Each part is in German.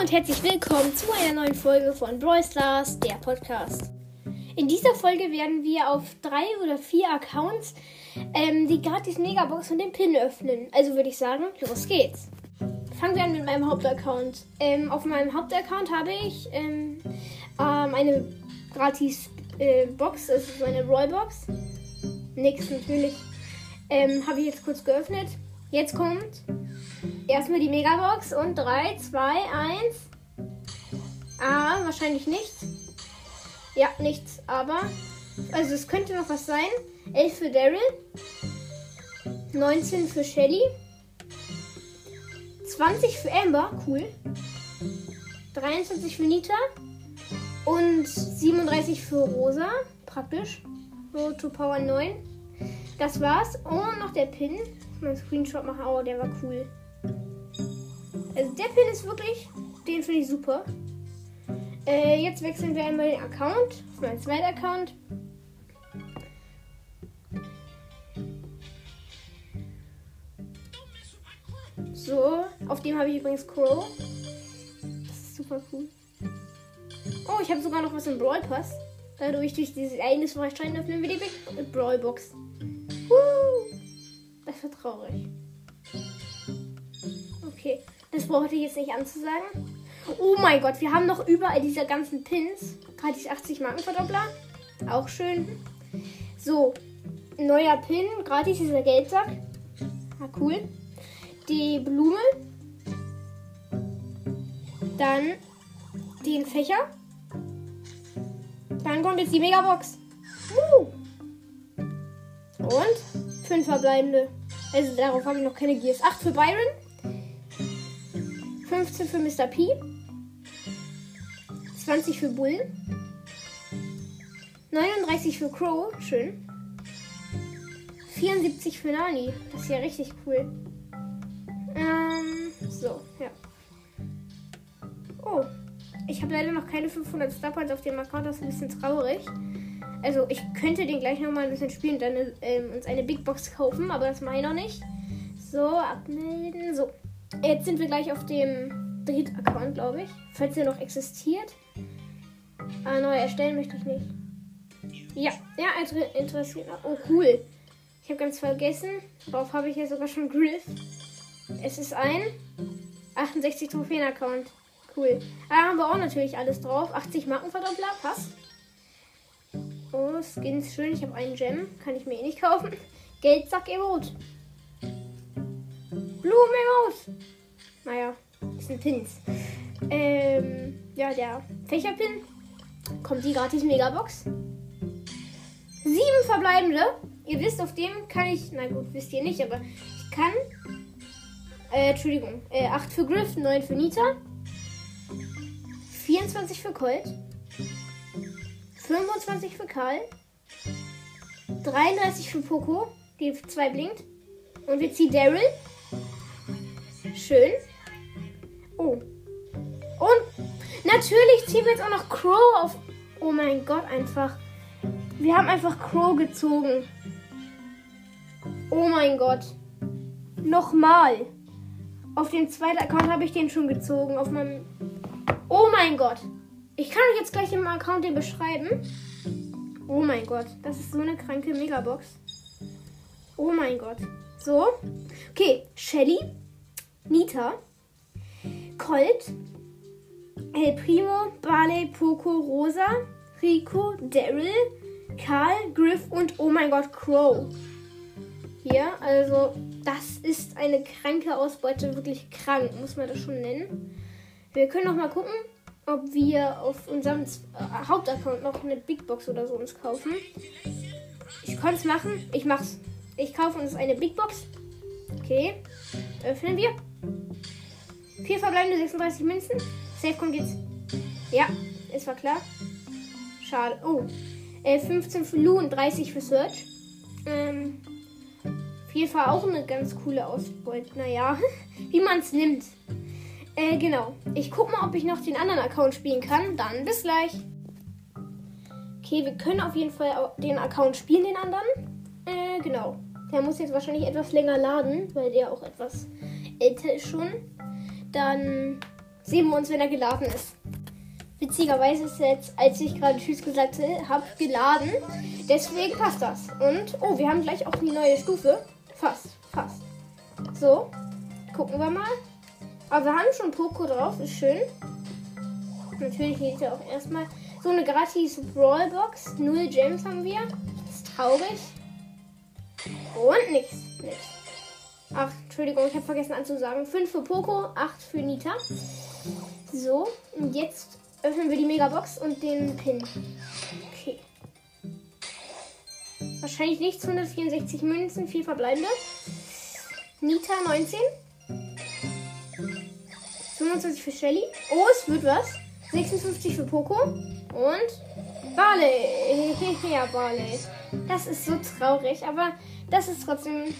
und herzlich willkommen zu einer neuen Folge von Brawl Stars, der Podcast. In dieser Folge werden wir auf drei oder vier Accounts ähm, die gratis Megabox und den Pin öffnen. Also würde ich sagen, los geht's. Fangen wir an mit meinem Hauptaccount. Ähm, auf meinem Hauptaccount habe ich ähm, ähm, eine gratis äh, Box, das ist eine Rollbox. Nix natürlich. Ähm, habe ich jetzt kurz geöffnet. Jetzt kommt erstmal die Megabox und 3, 2, 1. Ah, wahrscheinlich nichts. Ja, nichts, aber. Also es könnte noch was sein. 11 für Daryl. 19 für Shelly. 20 für Amber, cool. 23 für Nita. Und 37 für Rosa, praktisch. So to Power 9. Das war's. Und noch der Pin. Einen Screenshot machen. Oh, der war cool. Also der Pin ist wirklich, den finde ich super. Äh, jetzt wechseln wir einmal den Account auf meinen zweiten Account. So, auf dem habe ich übrigens Crow. Das ist super cool. Oh, ich habe sogar noch was im Brawl Pass. Dadurch durch dieses Ereignis Freistein öffnen wir die Big Brawl Box. Woo! Das war traurig. Okay, das brauchte ich jetzt nicht anzusagen. Oh mein Gott, wir haben noch überall diese ganzen Pins. Gratis 80 Markenverdoppler. Auch schön. So, neuer Pin. Gratis dieser Geldsack. Ah, cool. Die Blume. Dann den Fächer. Dann kommt jetzt die Megabox. Uh. Und fünf verbleibende. Also darauf habe ich noch keine Gears. 8 für Byron. 15 für Mr. P. 20 für Bull. 39 für Crow. Schön. 74 für Nani. Das ist ja richtig cool. Ähm, so, ja. Oh. Ich habe leider noch keine 500 Star auf dem Account. Das ist ein bisschen traurig. Also, ich könnte den gleich nochmal ein bisschen spielen und dann ähm, uns eine Big Box kaufen, aber das mache ich noch nicht. So, abmelden. So. Jetzt sind wir gleich auf dem Dritt-Account, glaube ich. Falls er noch existiert. Ah, neu erstellen möchte ich nicht. Ja, ja, interessiert. Oh, cool. Ich habe ganz vergessen. Darauf habe ich ja sogar schon Griff. Es ist ein 68 Trophäen-Account. Cool. Da haben wir auch natürlich alles drauf. 80 Markenverdoppler, passt. Oh, Skins schön. Ich habe einen Gem. Kann ich mir eh nicht kaufen. Geldsack-Emote. Blumen-Emote. Naja, das sind Pins. Ähm, ja, der Fächerpin. Kommt die gratis Megabox. Sieben verbleibende. Ihr wisst, auf dem kann ich. Na gut, wisst ihr nicht, aber ich kann. Äh, Entschuldigung. Äh, 8 für Griff, 9 für Nita. 24 für Colt. 25 für Karl. 33 für Poco. Die 2 blinkt. Und wir ziehen Daryl. Schön. Oh. Und natürlich ziehen wir jetzt auch noch Crow auf. Oh mein Gott, einfach. Wir haben einfach Crow gezogen. Oh mein Gott. Nochmal. Auf dem zweiten Account habe ich den schon gezogen. Auf meinem. Oh mein Gott. Ich kann euch jetzt gleich im Account den beschreiben. Oh mein Gott. Das ist so eine kranke Megabox. Oh mein Gott. So. Okay. Shelly. Nita. Colt, El Primo, Barley, Poco, Rosa, Rico, Daryl, Karl, Griff und oh mein Gott, Crow. Hier, also das ist eine kranke Ausbeute, wirklich krank, muss man das schon nennen. Wir können noch mal gucken, ob wir auf unserem äh, Hauptaccount noch eine Big Box oder so uns kaufen. Ich kann es machen, ich mach's. Ich kaufe uns eine Big Box. Okay, öffnen wir. Vier verbleibende 36 Münzen. Safe kommt jetzt. Ja, es war klar. Schade. Oh. Äh, 15 für Lu und 30 für Search. Ähm, auf jeden auch eine ganz coole Ausbeute. Naja, wie man es nimmt. Äh, genau. Ich guck mal, ob ich noch den anderen Account spielen kann. Dann bis gleich. Okay, wir können auf jeden Fall den Account spielen, den anderen. Äh, genau. Der muss jetzt wahrscheinlich etwas länger laden, weil der auch etwas älter ist schon. Dann Sehen wir uns, wenn er geladen ist. Witzigerweise ist er jetzt, als ich gerade Tschüss gesagt habe, geladen. Deswegen passt das. Und, oh, wir haben gleich auch die neue Stufe. Fast, fast. So, gucken wir mal. Aber wir haben schon Poco drauf, ist schön. Natürlich geht ja auch erstmal so eine gratis Brawlbox. Null Gems haben wir. Ist traurig. Und nichts. Nichts. Ach, Entschuldigung, ich habe vergessen anzusagen. 5 für Poco, 8 für Nita. So, und jetzt öffnen wir die Megabox und den Pin. Okay. Wahrscheinlich nichts. 164 Münzen, 4 verbleibende. Nita 19. 25 für Shelly. Oh, es wird was. 56 für Poco. Und Barley. ja, Barley. Das ist so traurig, aber das ist trotzdem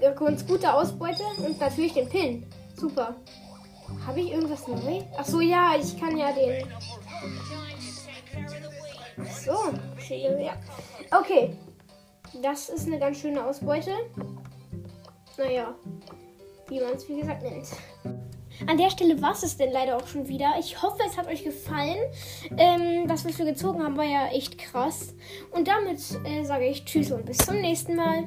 ganz gute Ausbeute. Und natürlich den Pin. Super. Habe ich irgendwas neu? Ach so, ja, ich kann ja den. Ach so, ja. Okay. Das ist eine ganz schöne Ausbeute. Naja, wie man es wie gesagt nennt. An der Stelle war es denn leider auch schon wieder. Ich hoffe, es hat euch gefallen. Ähm, das, was wir gezogen haben, war ja echt krass. Und damit äh, sage ich Tschüss und bis zum nächsten Mal.